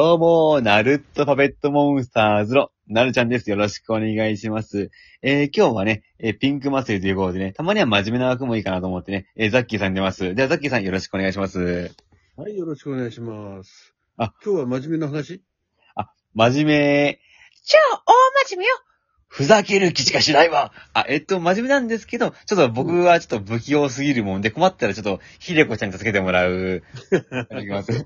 どうも、ナルトパペットモンスターズのなるちゃんです。よろしくお願いします。えー、今日はね、えーピンク祭りということでね、たまには真面目な枠もいいかなと思ってね、えーザッキーさん出ます。では、ザッキーさんよろしくお願いします。はい、よろしくお願いします。あ、今日は真面目な話？真面目、超大真面目よふざける気しかしないわあ、えっと、真面目なんですけど、ちょっと僕はちょっと不器用すぎるもんで、困ったらちょっと、ひでこちゃんに助けてもらう。いきます。い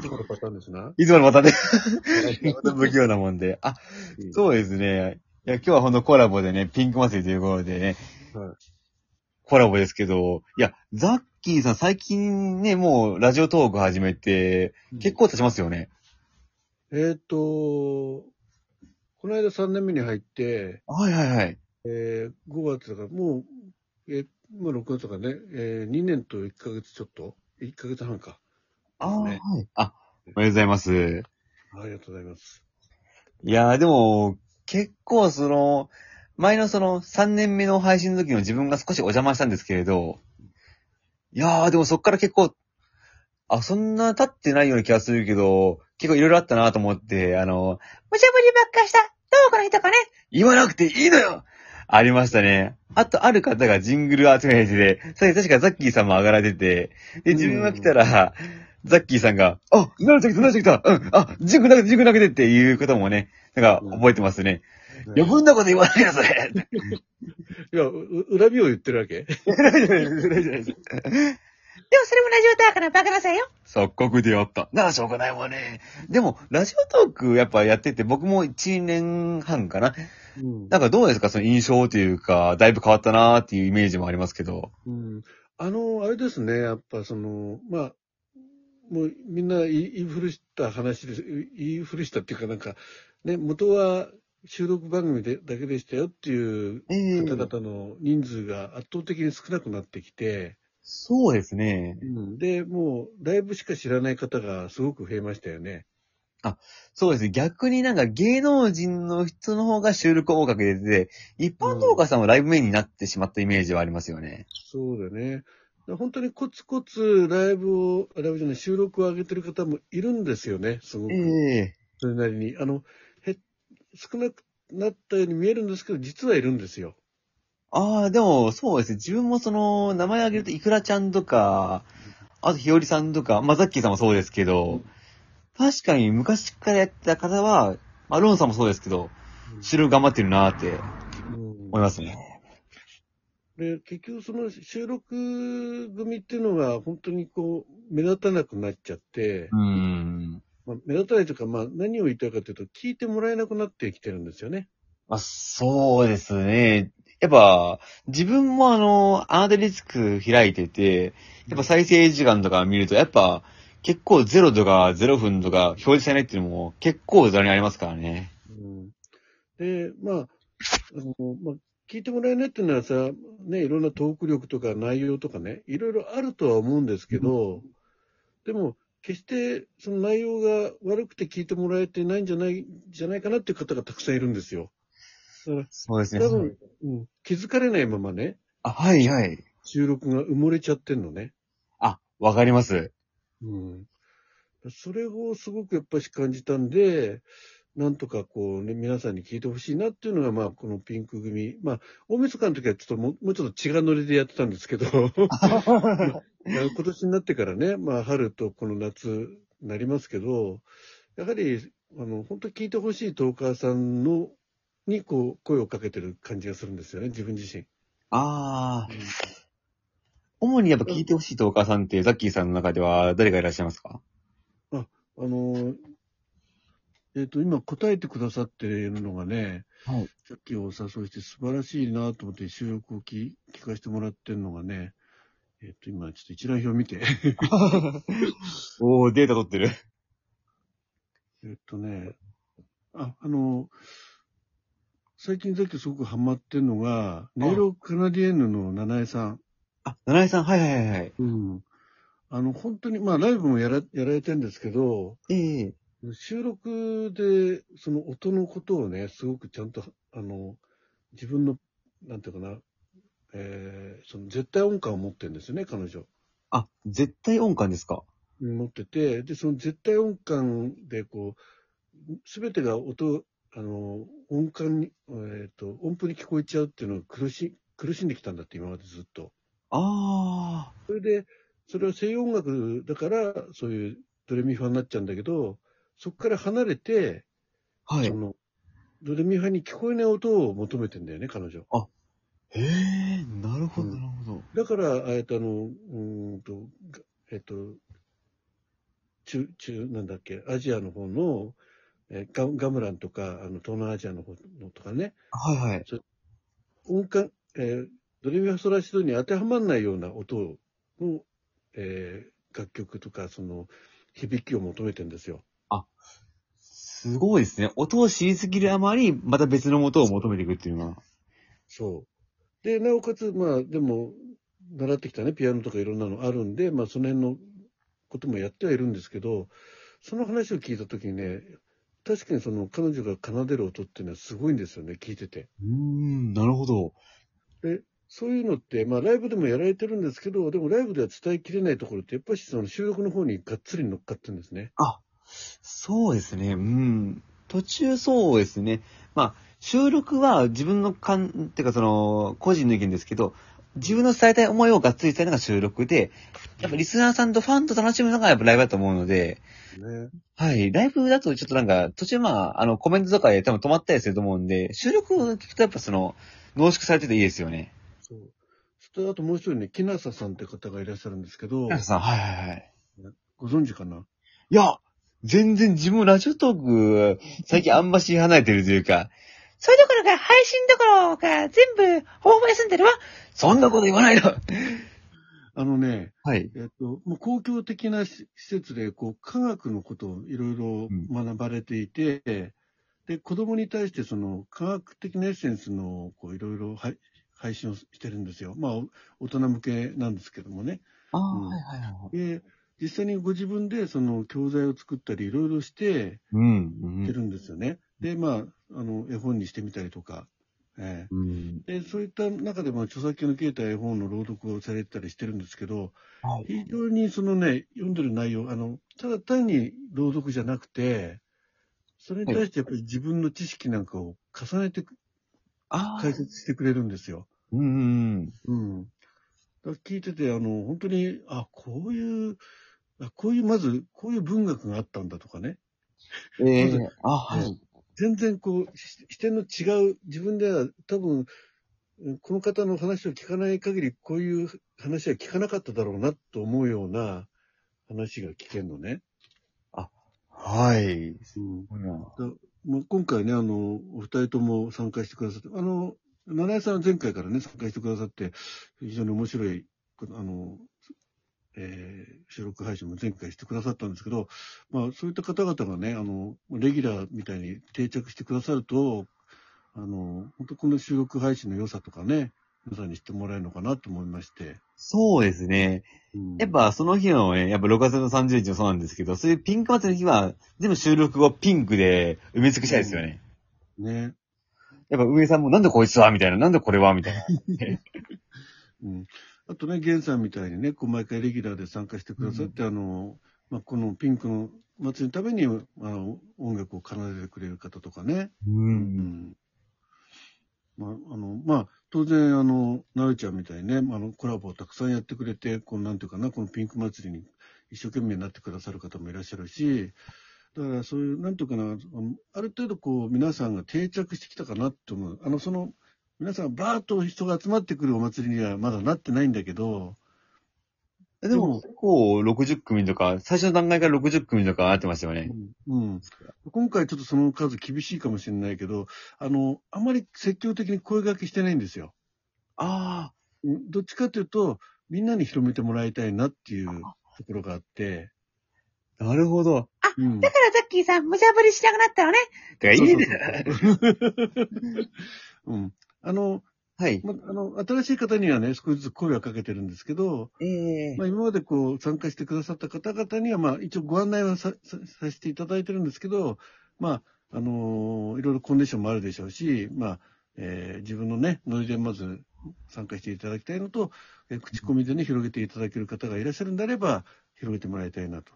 つものパターンですな？いつものまたね、不器用な？もんで。あ、そうですね。いや、今日はほんとコラボでね、ピンク祭りということでね、はいコラボですけど、いや、ザッキーさん最近ね、もうラジオトーク始めて、結構経ちますよね。えっ、と、この間3年目に入って、はいはいはい。えー、5月だから、もう、えー、まあ6月とかね、えー、2年と1ヶ月ちょっと ?1 ヶ月半か。あーねはい。あ、おめでとうございます。ありがとうございます。いやー、でも、結構その、前のその3年目の配信の時の自分が少しお邪魔したんですけれど、いやー、でもそっから結構、あ、そんな経ってないような気がするけど、結構いろいろあったなと思って、あの、無茶ぶりばっかした、どうこの人かね。言わなくていいのよ。ありましたね。あと、ある方がジングル集めてて、それ確かザッキーさんも上がられてて、で、自分が来たら、ザッキーさんが、あ、なるちゃん来た、なるちゃん来た、うん、あ、ジングル投げて、ジングル投げてっていうこともね、なんか覚えてますね。余分なこと言わないよ、それ。い。や、う恨みを言ってるわけ？でもそれもラジオトークのバカなさいよ。錯覚であった。ならしょうがないわね。でも、ラジオトークやっぱやってて、僕も1年半かな。うんなんかどうですか？その印象というか、だいぶ変わったなーっていうイメージもありますけど。うん。あの、あれですね、やっぱその、まあ、もうみんな言い言い古した話です。言い古したっていうかなんか、ね、元は収録番組でだけでしたよっていうえ方々の人数が圧倒的に少なくなってきて、そうですね。うん、で、もうライブしか知らない方がすごく増えましたよね。そうですね。逆になんか芸能人の人の方が収録多く出てて、一般動画さんはライブメインになってしまったイメージはありますよね。そうだね。本当にコツコツライブを、ライブじゃない、収録を上げてる方もいるんですよね、すごく。えそれなりに。あの、へ、少なくなったように見えるんですけど、実はいるんですよ。ああ、でも、そうですね。自分もその、名前挙げると、いくらちゃんとか、あと、ひよりさんとか、まあ、ザッキーさんもそうですけど、確かに昔からやってた方は、まあ、ロンさんもそうですけど、収録頑張ってるなーってうん思いますね。で、結局その収録組っていうのが本当にこう、目立たなくなっちゃって、うーん。まあ、目立たないというか、まあ何を言いたいかというと、聞いてもらえなくなってきてるんですよね。まあ、そうですね。やっぱ、自分もあの、アーデリスク開いてて、やっぱ再生時間とか見ると、やっぱ、結構0とか0分とか表示されないっていうのも結構ざらにありますからね。うん、で、まあ、あの、まあ、聞いてもらえないっていうのはさ、ね、いろんなトーク力とか内容とかね、いろいろあるとは思うんですけど、でも、決してその内容が悪くて聞いてもらえてないんじゃない、じゃないかなっていう方がたくさんいるんですよ。そうですね。多分、うん、気づかれないままね、あ、はいはい。収録が埋もれちゃってんのね。あ、わかります。うん。それをすごくやっぱし感じたんで、なんとかこうね、皆さんに聞いてほしいなっていうのが、まあ、このピンク組。まあ、大晦日の時はちょっともうもうちょっと血が乗りでやってたんですけど、今年になってからね、まあ、春とこの夏になりますけど、やはり、あの、本当に聞いてほしいトーカーさんの、にこう、声をかけてる感じがするんですよね、自分自身。ああ。主にやっぱ聞いてほしいトーカーさんって、ザッキーさんの中では誰がいらっしゃいますか？あの、えっ、と、今答えてくださっているのがね、はいさっきお誘いして素晴らしいなと思って収録を聞聞かせてもらってるのがね、えっ、と、今ちょっと一覧表見て。おー、データ取ってる。えっとね、あ、あの、最近さっきすごくハマってるのが、ネイロカナディエンヌの七重さん。あ、七重さん、はいはいはいはい。うん。あの、本当に、まあ、ライブもやら、やられてるんですけど、ええ収録で、その音のことをね、すごくちゃんと、あの、自分の、なんていうかな、えー、その絶対音感を持ってるんですよね、彼女。あ、絶対音感ですか？持ってて、で、その絶対音感で、こう、すべてが音、あの、音感に、えっ、と、音符に聞こえちゃうっていうのを苦し、苦しんできたんだって、今までずっと。あそれで、それは西洋音楽だから、そういうドレミファになっちゃうんだけど、そこから離れて、あ。はいそ。の、ドレミファに聞こえない音を求めてんだよね、彼女。へえ、なるほど、うんなるほど。だから、えっと、あの、うーんと、がえっと、中、中、なんだっけ、アジアの方の、えーガガムランとか、あの、東南アジアの方のとかね、はいはい。音感、えードレミファソラシドに当てはまらないような音の、えー楽曲とか、その、響きを求めてんですよ。すごいですね。音を知りすぎるあまり、また別の音を求めていくっていうのは。そう。で、なおかつ、まあ、でも、習ってきたね、ピアノとかいろんなのあるんで、まあ、その辺のこともやってはいるんですけど、その話を聞いたときにね、確かにその彼女が奏でる音っていうのはすごいんですよね、聞いてて。うーん、なるほど。で、そういうのって、まあ、ライブでもやられてるんですけど、でもライブでは伝えきれないところって、やっぱりその収録の方にがっつり乗っかってるんですね。そうですね。うん。途中そうですね。まあ、収録は自分の感、っていうかその、個人の意見ですけど、自分の伝えたい思いをがっつり伝えるのが収録で、やっぱリスナーさんとファンと楽しむのがやっぱライブだと思うので、ね。はい。ライブだとちょっとなんか、途中まあ、あの、コメントとかで多分止まったりすると思うんで、収録を聞くとやっぱその、濃縮されてていいですよね。そう。そしてあともう一人ね、木梨さんって方がいらっしゃるんですけど、皆さん、はいはいはい。ご存知かな？いや、全然自分ラジオトーク、最近あんまし離れてるというか、そういうところが、配信どころが全部、ほぼほぼ休んでるわ。そんなこと言わないの。あのね、はい。えっと、もう公共的なし施設で、こう、科学のことをいろいろ学ばれていて、で、子供に対してその科学的なエッセンスの、こう、いろいろ配配信をしてるんですよ。まあ、お大人向けなんですけどもね。ああ、うんはいはいはい。で、実際にご自分でその教材を作ったりいろいろしてうん。てるんですよね。で、まあ、あの、絵本にしてみたりとか、えうん。えで、そういった中でも著作権の形態絵本の朗読をされてたりしてるんですけど、はい。非常にそのね、読んでる内容、あの、ただ単に朗読じゃなくて、それに対してやっぱり自分の知識なんかを重ねてああ。解説してくれるんですよ。うん。うん。聞いてて、あの、本当に、あ、こういう、あこういう、まず、こういう文学があったんだとかね。ええまずあ、はい。全然こう、し視点の違う、自分では多分、うんこの方の話を聞かない限り、こういう話は聞かなかっただろうなと思うような話が聞けるのね。はい。うんまあ、今回ね、あの、お二人とも参加してくださって、あの、七重さんは前回からね、参加してくださって、非常に面白い、あの、えー収録配信も前回してくださったんですけど、まあ、そういった方々がね、あの、レギュラーみたいに定着してくださると、あの、本当この収録配信の良さとかね、皆さんに知ってもらえるのかなと思いまして。そうですね。うんやっぱその日のね、やっぱ6月の30日もそうなんですけど、そういうピンク祭りの日は、全部収録をピンクで埋め尽くしたいですよね。ね。やっぱ上さんもなんでこいつは？みたいな、なんでこれは？みたいな。うん。あとね、ゲンさんみたいにね、こう毎回レギュラーで参加してくださって、あの、まあ、このピンクの祭りのために、あの、音楽を奏でてくれる方とかね。う。うんん。まあ、あの、まあ、当然、あの、なるちゃんみたいにね、あの、コラボをたくさんやってくれて、こう、なんていうかな、このピンク祭りに一生懸命になってくださる方もいらっしゃるし、だからそういう、なんていうかな、ある程度こう、皆さんが定着してきたかなって思う。あの、その、皆さんバーッと人が集まってくるお祭りにはまだなってないんだけど、でも、結構60組とか、最初の段階から60組とかなってましたよね。うん。今回ちょっとその数厳しいかもしれないけど、あの、あまり積極的に声掛けしてないんですよ。あうんどっちかというと、みんなに広めてもらいたいなっていうところがあって、あ、なるほど。うん。だからザッキーさん、無茶ぶりしなくなったのね。てか、いいね。うん。あの、はい。ま、あの、新しい方にはね、少しずつ声はかけてるんですけど、ええまあ、今までこう、参加してくださった方々には、まあ、一応ご案内はさ、ささせていただいてるんですけど、まあ、あのーいろいろコンディションもあるでしょうし、まあ、えー自分のね、ノリでまず参加していただきたいのと、えー口コミでね、広げていただける方がいらっしゃるんであれば、広げてもらいたいなと。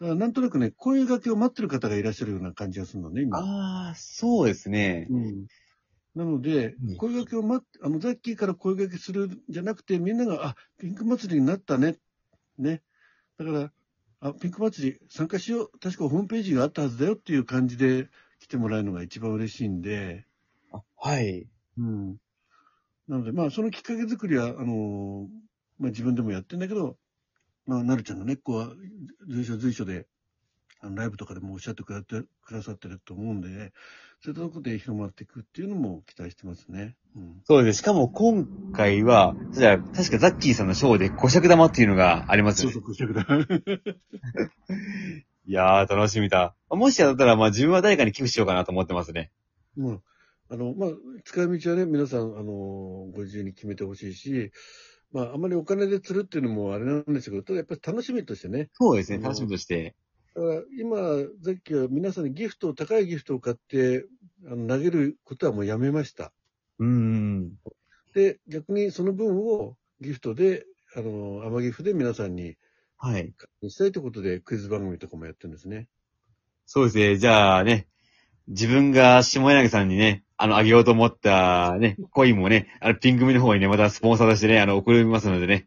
だからなんとなくね、声掛けを待ってる方がいらっしゃるような感じがするのね、今。ああ、そうですね。うん。なのでうん、声掛けを待って、あの、ザッキーから声掛けするんじゃなくて、みんなが、あ、ピンク祭りになったね。ね。だから、あ、ピンク祭り参加しよう。確かホームページがあったはずだよっていう感じで来てもらえるのが一番嬉しいんで、あはい。うん。なので、まあ、そのきっかけ作りは、あのーまあ自分でもやってんだけど、まあ、なるちゃんの根っこは随所随所で、あのライブとかでもおっしゃってくださってると思うんで、そういったところで広まっていくっていうのも期待してますね。うん。そうです。しかも今回は、じゃあ、確かザッキーさんのショーで五尺玉っていうのがありますよね。そうそう、500だ。いやー、楽しみだ。もしやったら、まあ自分は誰かに寄付しようかなと思ってますね。うん。あの、まあ、使い道はね、皆さん、あの、ご自由に決めてほしいし、まあ、あまりお金で釣るっていうのもあれなんですけど、ただやっぱり楽しみとしてね。そうですね。うん楽しみとして。だから今、さっきは皆さんにギフトを、高いギフトを買って、あの投げることはもうやめました。うーん。で、逆にその分をギフトで、あの、甘ギフで皆さんにはい。したいということで、クイズ番組とかもやってるんですね。そうですね。じゃあね、自分が下柳さんにね、あの、あげようと思ったね、コインもね、あの、ピン組の方にね、またスポンサーとしてね、あの、送りますのでね。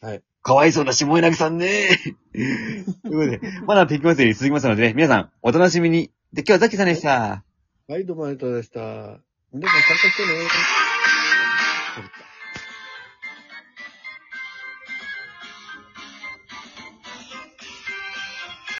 はい。かわいそうな下柳さんね。ということで、まだピンク祭り続きますのでね、皆さん、お楽しみに。で、今日はザッキーさんでした。はい、どうもありがとうございました。皆さん参加してね。